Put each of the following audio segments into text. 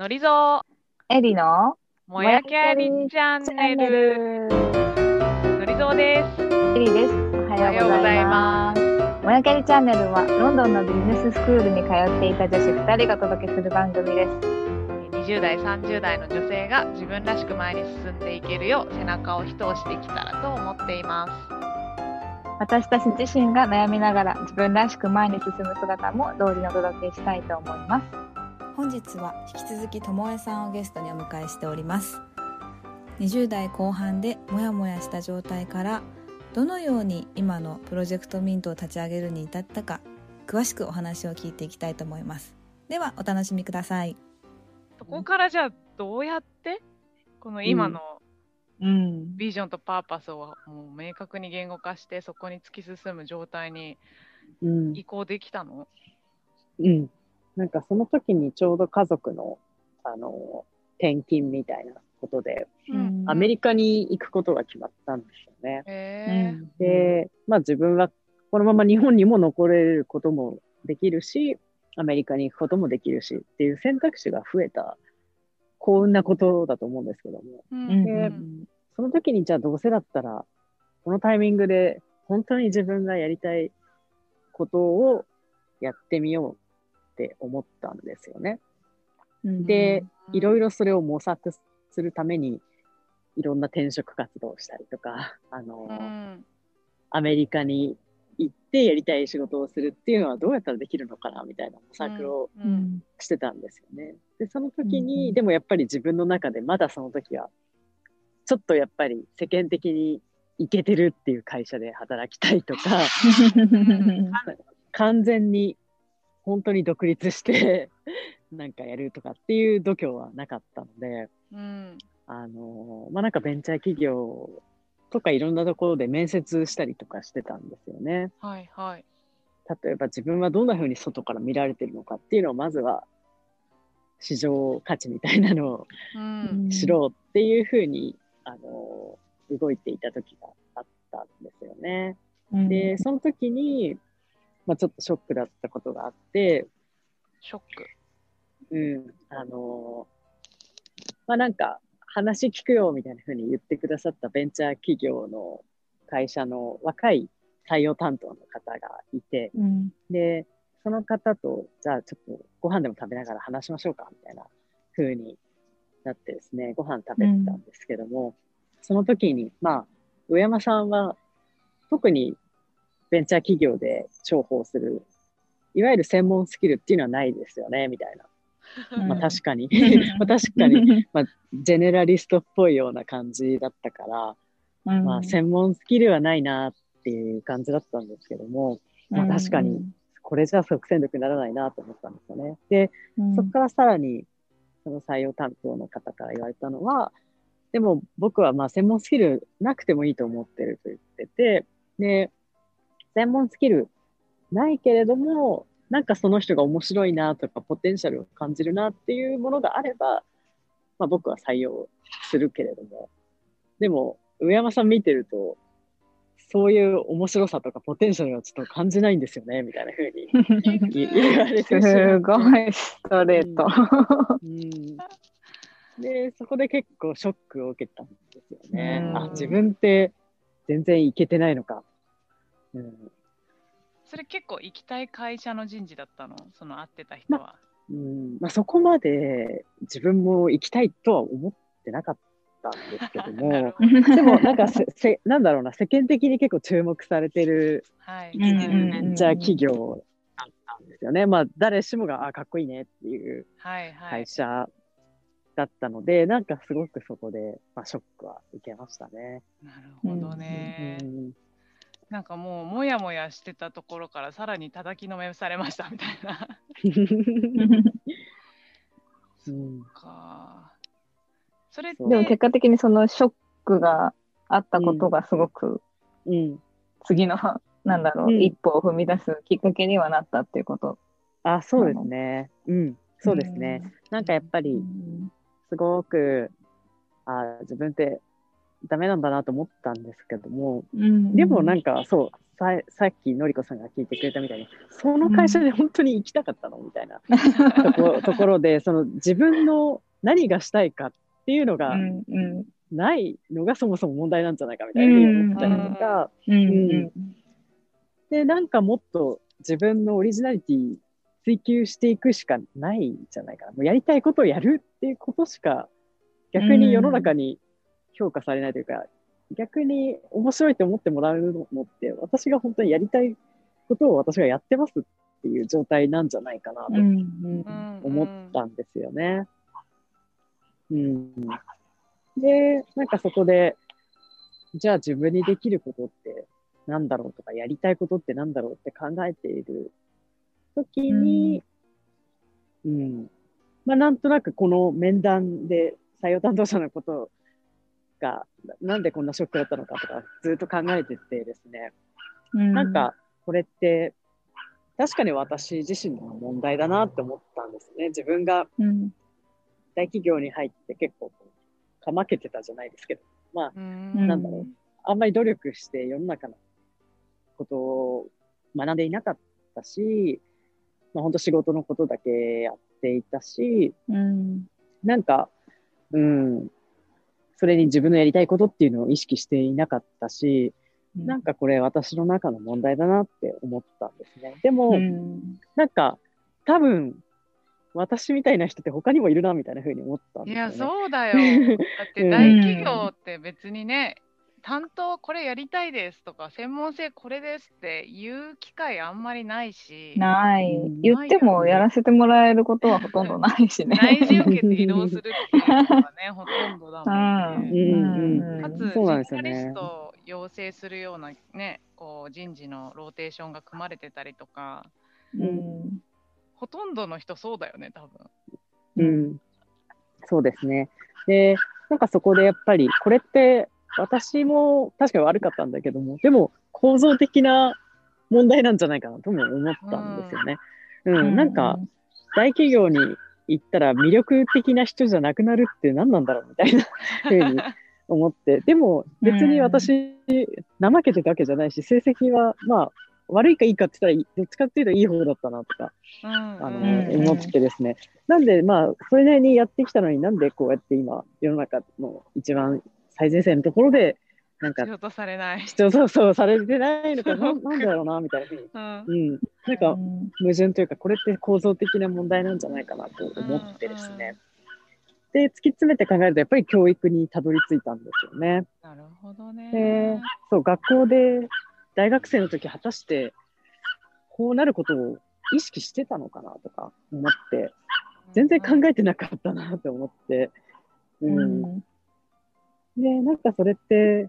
のりぞエリのもやきゃりチャンネル。のりぞです。エリです。おはようございます。もやきゃりチャンネルはロンドンのビジネススクールに通っていた女子2人がお届けする番組です。20代、30代の女性が自分らしく前に進んでいけるよう背中を一押しできたらと思っています。私たち自身が悩みながら自分らしく前に進む姿も同時にお届けしたいと思います。本日は引き続きともえさんをゲストにお迎えしております。20代後半でモヤモヤした状態からどのように今のプロジェクトミントを立ち上げるに至ったか詳しくお話を聞いていきたいと思います。ではお楽しみください。そこからじゃあどうやってこの今のうん。ビジョンとパーパスをもう明確に言語化してそこに突き進む状態にうん。移行できたの？うん。なんかその時にちょうど家族の、あの、転勤みたいなことで、うん。アメリカに行くことが決まったんですよね。で、まあ自分はこのまま日本にも残れることもできるし、アメリカに行くこともできるしっていう選択肢が増えた幸運なことだと思うんですけども、うん。うん。でその時にじゃあどうせだったら、このタイミングで本当に自分がやりたいことをやってみようって思ったんですよね。で、いろいろそれを模索するために、いろんな転職活動をしたりとか、あの、うんアメリカに行ってやりたい仕事をするっていうのはどうやったらできるのかなみたいな模索を。してたんですよね。で、その時に、でもやっぱり自分の中でまだその時は、ちょっとやっぱり世間的にイケてるっていう会社で働きたいとか、完全に本当に独立して なんかやるとかっていう度胸はなかったので、うんあのまあ、なんかベンチャー企業とかいろんなところで面接したりとかしてたんですよね。はいはい例えば自分はどんな風に外から見られてるのかっていうのをまずは市場価値みたいなのをうん知ろうっていう風に、あの動いていた時があったんですよね。で、その時に、まあ、ちょっとショックだったことがあって、ショック。うん、あのまあなんか話聞くよみたいな風に言ってくださったベンチャー企業の会社の若い採用担当の方がいて、うん。で、その方と、じゃあちょっとご飯でも食べながら話しましょうかみたいな風になってですね、ご飯食べてたんですけども、その時に、まあ、上山さんは特にベンチャー企業で重宝する、いわゆる専門スキルっていうのはないですよね、みたいな。うん。まあ確かに、まあ確かに、まあ、ジェネラリストっぽいような感じだったから、うん。まあ専門スキルはないなっていう感じだったんですけども、まあ確かに、これじゃ即戦力にならないなと思ったんですよね。で、うん。そこからさらに、その採用担当の方から言われたのは、でも僕はまあ専門スキルなくてもいいと思ってると言ってて、で、専門スキルないけれども、なんかその人が面白いなとか、ポテンシャルを感じるなっていうものがあれば、まあ僕は採用するけれども、でも、上山さん見てると、そういう面白さとかポテンシャルはちょっと感じないんですよね、みたいな風に言言われてすごいストレート。うんで、そこで結構ショックを受けたんですよね。うんあ、自分って全然いけてないのか。うんそれ結構行きたい会社の人事だったの？その会ってた人は。うんまあ、そこまで自分も行きたいとは思ってなかったんですけども、でもなんかせせ、なんだろうな、世間的に結構注目されてるはい。うんうんベンチャー企業だったんですよね。まあ、誰しもが、あ、かっこいいねっていうはいはい会。社だったので、なんかすごくそこで、まあ、ショックは受けましたね。なるほどね。うんなんかもうもやもやしてたところからさらに叩きのめされましたみたいな。うんか。それでも結果的にそのショックがあったことがすごくうん。次の、なんだろう、うん一歩を踏み出すきっかけにはなったっていうこと。あ、そうですね。うん。そうですね。なんかやっぱり、すごく、あ自分ってダメなんだなと思ったんですけども、うん。でもなんかそうささっきのりこさんが聞いてくれたみたいにその会社で本当に行きたかったのみたいな とこところでその自分の何がしたいかっていうのがうんうん。ないのがそもそも問題なんじゃないかみたいな思ったりとか、うんうんでなんかもっと自分のオリジナリティ追求していくしかないんじゃないかな。もうやりたいことをやるっていうことしか逆に世の中に評価されないというか、逆に面白いと思ってもらえるのって私が本当にやりたいことを私がやってますっていう状態なんじゃないかなとうんうん。うん思ったんですよね。うん、で、なんかそこで、じゃあ自分にできることってなんだろうとか、やりたいことってなんだろうって考えている時に、うん、まあなんとなくこの面談で採用担当者のことが、なんでこんなショックだったのかとか、ずっと考えててですね、うん。なんか、これって、確かに私自身の問題だなって思ったんですね。自分がうん。大企業に入って結構かまけてたじゃないですけど、まあ、うん。なんだろう、あんまり努力して世の中のことを学んでいなかったし、まあ、本当仕事のことだけやっていたし、うん。なんか、うん、それに自分のやりたいことっていうのを意識していなかったし、なんかこれ私の中の問題だなって思ったんですね。でも、うんなんか多分私みたいな人って他にもいるなみたいな風に思ったんいですよね。や、そうだよ。だって大企業って別にね、担当これやりたいですとか、専門性これですって言う機会あんまりないし、ないうん言ってもやらせてもらえることはほとんどないしね。内示受けて移動するっていうのがね、ほとんどだもんうね。んうんかつ、そうなんですジェよねネラリストを養成するようなね、こう人事のローテーションが組まれてたりとか、うんほとんどの人そうだよね、多分。うん、そうですね。で、なんかそこでやっぱり、これって私も確かに悪かったんだけども、でも構造的な問題なんじゃないかなとも思ったんですよね。うん、なんか大企業に行ったら魅力的な人じゃなくなるって何なんだろうみたいな ふうに思って、でも別に私、怠けてたわけじゃないし、成績はまあ悪いかいいかって言ったら、どっちかっていうといい方だったなとか、うんあの、うん思ってですね。なんで、まあ、それなりにやってきたのになんでこうやって今、世の中の一番最前線のところで、なんか仕、事されない。必要そうそうされてないのか な、なんだろうな、みたいなふうに。うんうん。なんか、矛盾というか、これって構造的な問題なんじゃないかなと思ってですね。で、突き詰めて考えると、やっぱり教育にたどり着いたんですよね。なるほどね。で、そう、学校で大学生の時、果たして、こうなることを意識してたのかなとか思って、全然考えてなかったなと思って、うん。で、なんかそれって、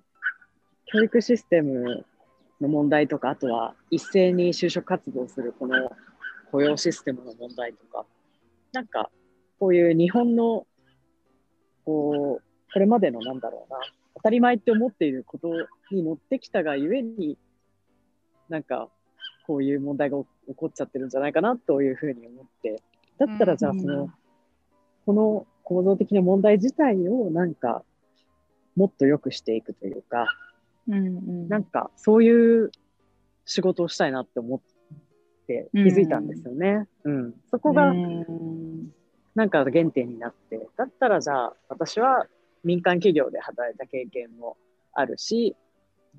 教育システムの問題とか、あとは一斉に就職活動するこの雇用システムの問題とか、なんかこういう日本の、こう、これまでのなんだろうな、当たり前って思っていることに乗ってきたがゆえに、なんかこういう問題が起こっちゃってるんじゃないかなというふうに思って、だったらじゃあその、この構造的な問題自体をなんかもっと良くしていくというか、なんかそういう仕事をしたいなって思って気づいたんですよね。うん。そこがなんか原点になって、だったらじゃあ私は民間企業で働いた経験もあるし、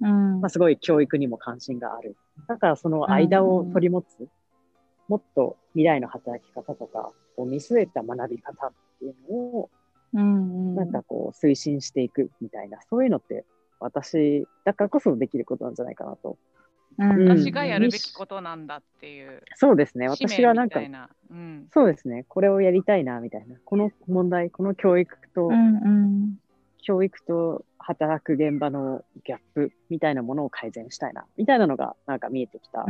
まあ、すごい教育にも関心がある。だからその間を取り持つ、もっと未来の働き方とかを見据えた学び方っていうのを、なんかこう推進していくみたいな、そういうのって私だからこそできることなんじゃないかなと。うん私がやるべきことなんだっていう。そうですね。私がなんかうんそうですね。これをやりたいな、みたいな。この問題、この教育と、教育と働く現場のギャップみたいなものを改善したいな、みたいなのがなんか見えてきた。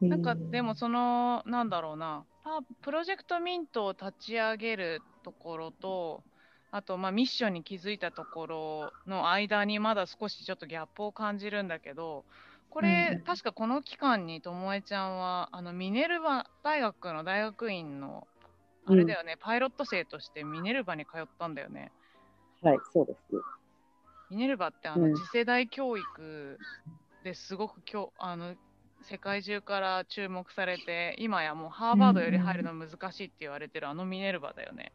なんかでもそのなんだろうなパプロジェクトミントを立ち上げるところとあとまあミッションに気づいたところの間にまだ少しちょっとギャップを感じるんだけどこれ、確かこの期間にともえちゃんはあのミネルバ大学の大学院のあれだよね、パイロット生としてミネルバに通ったんだよね。はい、そうです。ミネルバってあうんの次世代教育ですごくきょあの世界中から注目されて、今やもうハーバードより入るの難しいって言われてるあのミネルバだよ ね。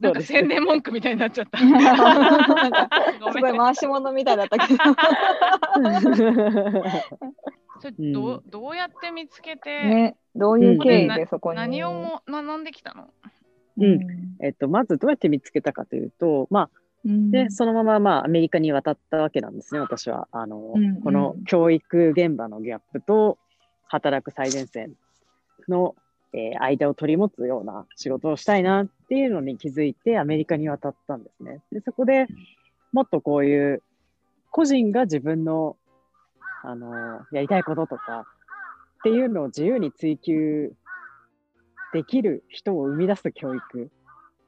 なんか宣伝文句みたいになっちゃった。すごい回し物みたいだったけど。それどうどうやって見つけて、ね、どういう経緯でそこに？何をも学んできたの？うんえっと、まずどうやって見つけたかというと、まあ、うんで、そのまま、まあ、アメリカに渡ったわけなんですね、私は。あの、うんうんこの教育現場のギャップと、働く最前線の、えー間を取り持つような仕事をしたいなっていうのに気づいて、アメリカに渡ったんですね。で、そこでもっとこういう、個人が自分の、あの、やりたいこととか、っていうのを自由に追求できる人を生み出す教育。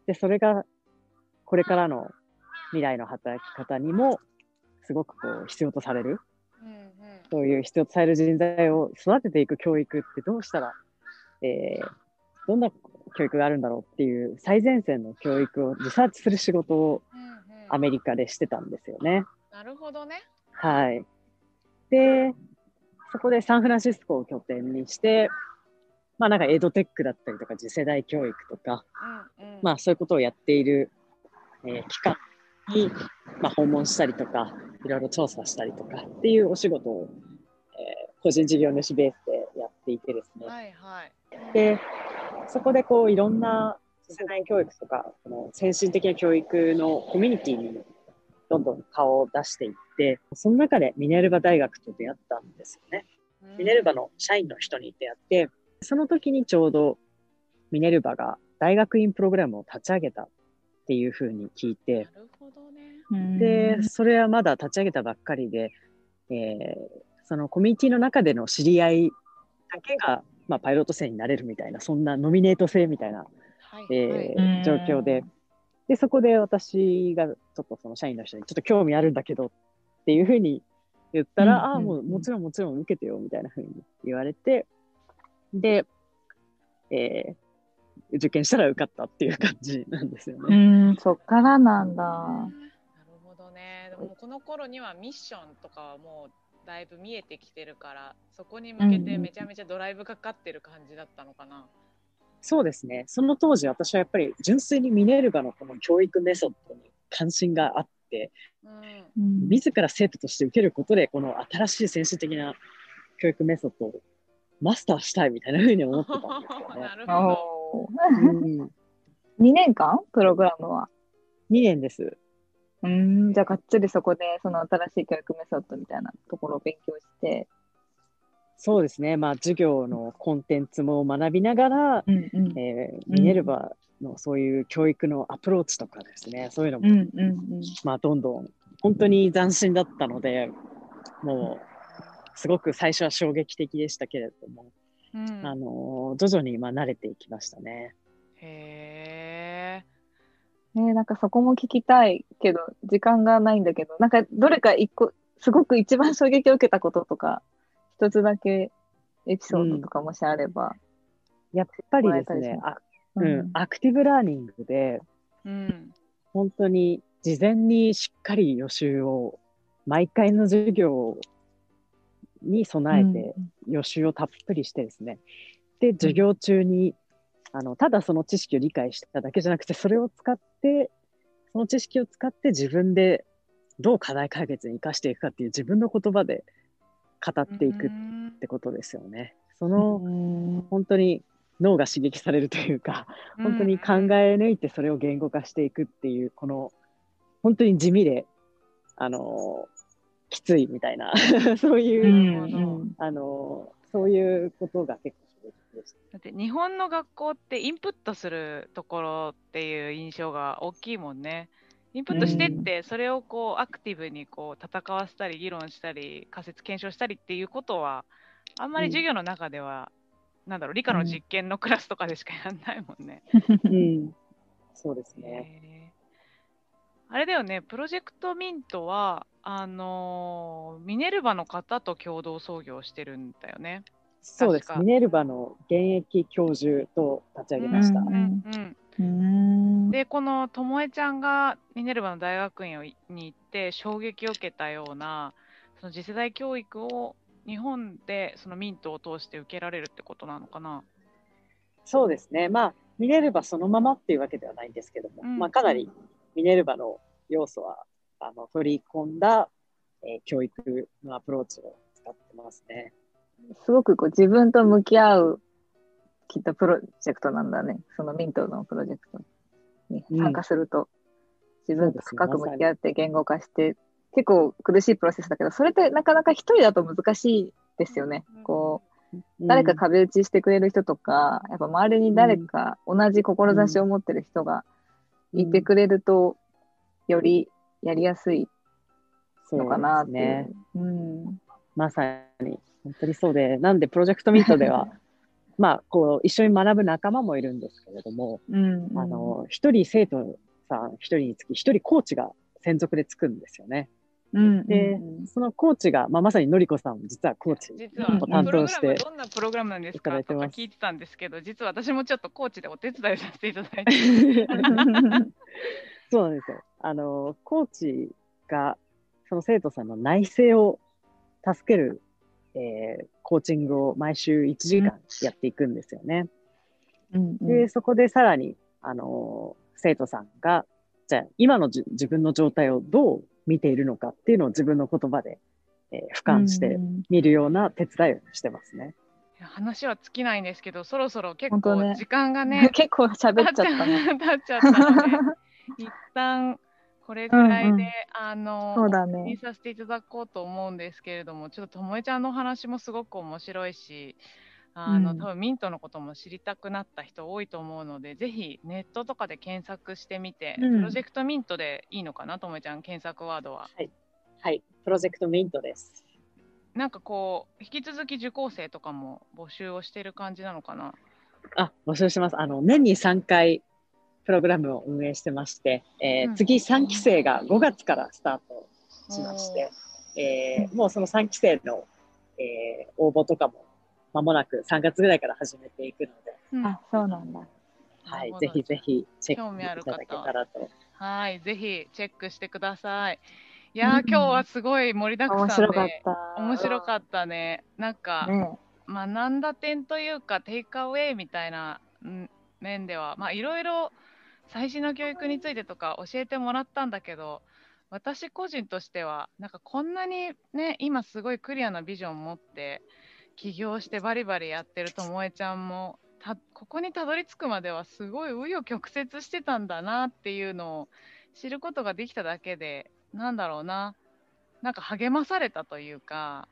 で、それが、これからの未来の働き方にもすごくこう必要とされる、うんうんそういう必要とされる人材を育てていく教育ってどうしたら、えーどんな教育があるんだろうっていう最前線の教育をリサーチする仕事をうんうんアメリカでしてたんですよね。なるほどね。はい。で、そこでサンフランシスコを拠点にして、まあなんかエドテックだったりとか次世代教育とか、うんうんまあそういうことをやっている、えー機関に、まあ、訪問したりとか、いろいろ調査したりとかっていうお仕事を、えー個人事業主ベースでやっていてですね。はいはい。で、そこでこういろんな次世代教育とか、この先進的な教育のコミュニティにどんどん顔を出していって、その中でミネルバ大学と出会ったんですよね。ミネルバの社員の人に出会って、その時にちょうどミネルバが大学院プログラムを立ち上げたっていうふうに聞いて、なるほどね。うん。で、それはまだ立ち上げたばっかりで、えーそのコミュニティの中での知り合いだけが、まあ、パイロット生になれるみたいな、そんなノミネート制みたいな、はいえー状況で、で、そこで私がちょっとその社員の人にちょっと興味あるんだけどっていうふうに言ったら、うんああ、もううんうん。もちろんもちろん受けてよみたいなふうに言われて、で、えー受験したら受かったっていう感じなんですようね。ん、そっからなんだ。なるほどね。でもこの頃にはミッションとかはもうだいぶ見えてきてるから、そこに向けてめちゃめちゃドライブかかってる感じだったのかな。そうですね。その当時私はやっぱり純粋にミネルバのこの教育メソッドに関心があって、うん。うん自ら生徒として受けることで、この新しい先進的な教育メソッドをマスターしたいみたいなふうに思ってたんですよね。なるほど。おーうん、2 2年間？プログラムは？年です。うん、じゃあがっつりそこでその新しい教育メソッドみたいなところを勉強して。そうですね。まあ、授業のコンテンツも学びながら、うんうんえーミネルバのそういう教育のアプローチとかですね、そういうのも、うんうんうんまあ、どんどん、本当に斬新だったので、もう、すごく最初は衝撃的でしたけれども、うんあの徐々にまあ慣れていきましたね。へえ。ねなんかそこも聞きたいけど、時間がないんだけど、なんかどれか一個、すごく一番衝撃を受けたこととか、一つだけエピソードとかもしあれば。やっぱりですねあううん、アクティブラーニングで、うん。本当に事前にしっかり予習を、毎回の授業に備えて予習をたっぷりしてですね、で、授業中に、あの、ただその知識を理解しただけじゃなくて、それを使って、その知識を使って自分でどう課題解決に生かしていくかっていう自分の言葉で語っていくっうん。てことですよね。その、うん。本当に脳が刺激されるというか、本当に考え抜いてそれを言語化していくっていう、この、本当に地味で、あのーきついみたいな、そういう、うんうんあのーそういうことが結構。だって日本の学校ってインプットするところっていう印象が大きいもんね。インプットしてって、それをこうアクティブにこう戦わせたり議論したり仮説検証したりっていうことはあんまり授業の中では、なんだろう理科の実験のクラスとかでしかやんないもんね。うん、そうですね。へーあれだよね、プロジェクトミントは、あのーミネルヴァの方と共同創業してるんだよね。そうですミネルヴァの現役教授と立ち上げました。うんうんうんででこのともえちゃんがミネルヴァの大学院に行って衝撃を受けたようなその次世代教育を日本でそのミントを通して受けられるってことなのかな。そうですね。まあ、ミネルヴァそのままっていうわけではないんですけども、うんまあ、かなりミネルヴァの要素はあの取り込んだ、えー教育のアプローチを使ってますね。すごくこう自分と向き合う、きっとプロジェクトなんだね。そのミントのプロジェクトに参加すると、自分と深く向き合って言語化して、結構苦しいプロセスだけど、それってなかなか一人だと難しいですよね。こう、誰か壁打ちしてくれる人とか、やっぱ周りに誰か同じ志を持ってる人がいてくれると、よりやりやすいそうのかなっていう。ね。うん。まさに、本当にそうで、なんでプロジェクトミートでは、まあ、こう、一緒に学ぶ仲間もいるんですけれども、うん。あの、一人生徒さん一人につき、一人コーチが専属でつくんですよね。うん、でうんそのコーチが、まあ、まさにのりこさんも実はコーチ実はうんを担プログラ当して、ムどんなプログラムなんですかとか聞いてたんですけど、実は私もちょっとコーチでお手伝いさせていただいて、そうなんですよ。あの、コーチが、その生徒さんの内省を助ける、えーコーチングを毎週1時間やっていくんですよね。うんうんで、そこでさらに、あの、生徒さんが、じゃあ、今のじ自分の状態をどう見ているのかっていうのを自分の言葉で、えー俯瞰してうん見るような手伝いをしてますね。いや話は尽きないんですけど、そろそろ結構時間がね、結構喋っちゃったね。経っちゃったので、一旦これぐらいで、うんうんあの、そうだね。させていただこうと思うんですけれども、ちょっとともえちゃんのお話もすごく面白いし、あの、うん多分ミントのことも知りたくなった人多いと思うので、ぜひネットとかで検索してみて、うんプロジェクトミントでいいのかな、ともえちゃん、検索ワードは。はい。プロジェクトミントです。なんかこう、引き続き受講生とかも募集をしてる感じなのかな？あ、募集します。あの、年に3回、プログラムを運営してまして、えーうん次3期生が5月からスタートしまして、えーもうその3期生の、えー応募とかも間もなく3月ぐらいから始めていくので、うんあ、そうなんだ。はないぜひぜひチェ興味ある方ックいただけたらと。はい、ぜひチェックしてください。いやー、うん今日はすごい盛りだく面さんで白かった。面白かったね。なんか、ね学んだ点というか、テイクアウェイみたいなうん面では、まあ、いろいろ最新の教育についてとか教えてもらったんだけど、私個人としては、なんかこんなにね、今すごいクリアなビジョン持って、起業してバリバリやってるともえちゃんも、たここにたどり着くまではすごい紆余曲折してたんだなっていうのを知ることができただけで、なんだろうな、なんか励まされたというか、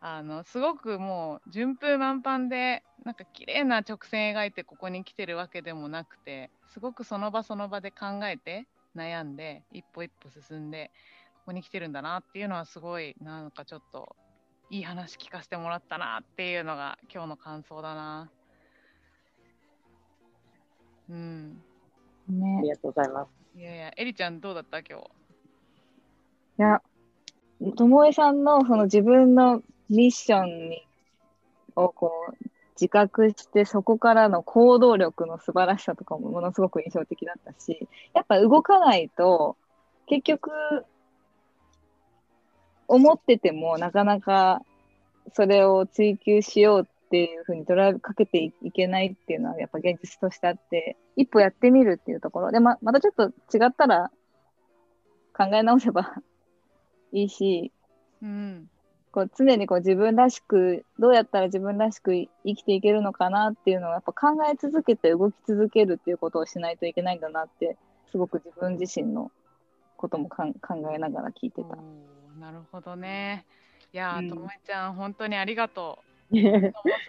あのすごくもう順風満帆でなんか綺麗な直線描いてここに来てるわけでもなくてすごくその場その場で考えて悩んで一歩一歩進んでここに来てるんだなっていうのはすごいなんかちょっといい話聞かせてもらったなっていうのが今日の感想だな。うん。あねりがとうございます。いやいや、エリちゃんどうだった今日？いや、ともえさんのその自分のミッションにをこう自覚して、そこからの行動力の素晴らしさとかもものすごく印象的だったし、やっぱ動かないと、結局、思っててもなかなかそれを追求しようっていうふうにドライブかけていけないっていうのはやっぱ現実としてあって、一歩やってみるっていうところで、ままたちょっと違ったら考え直せばいいし、うん。こう常にこう自分らしく、どうやったら自分らしく生きていけるのかなっていうのをやっぱ考え続けて動き続けるっていうことをしないといけないんだなって、すごく自分自身のこともかん考えながら聞いてた。なるほどね。いやー、うんともえちゃん、本当にありがとう。す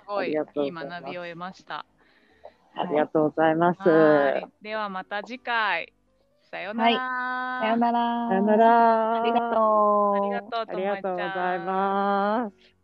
ごいいい学びを得ました。ありがとうございます。はい。ではまた次回。さようなら。さよなら。さよなら。ありがとう。ありがとう、あともえちゃん。りがとうございます。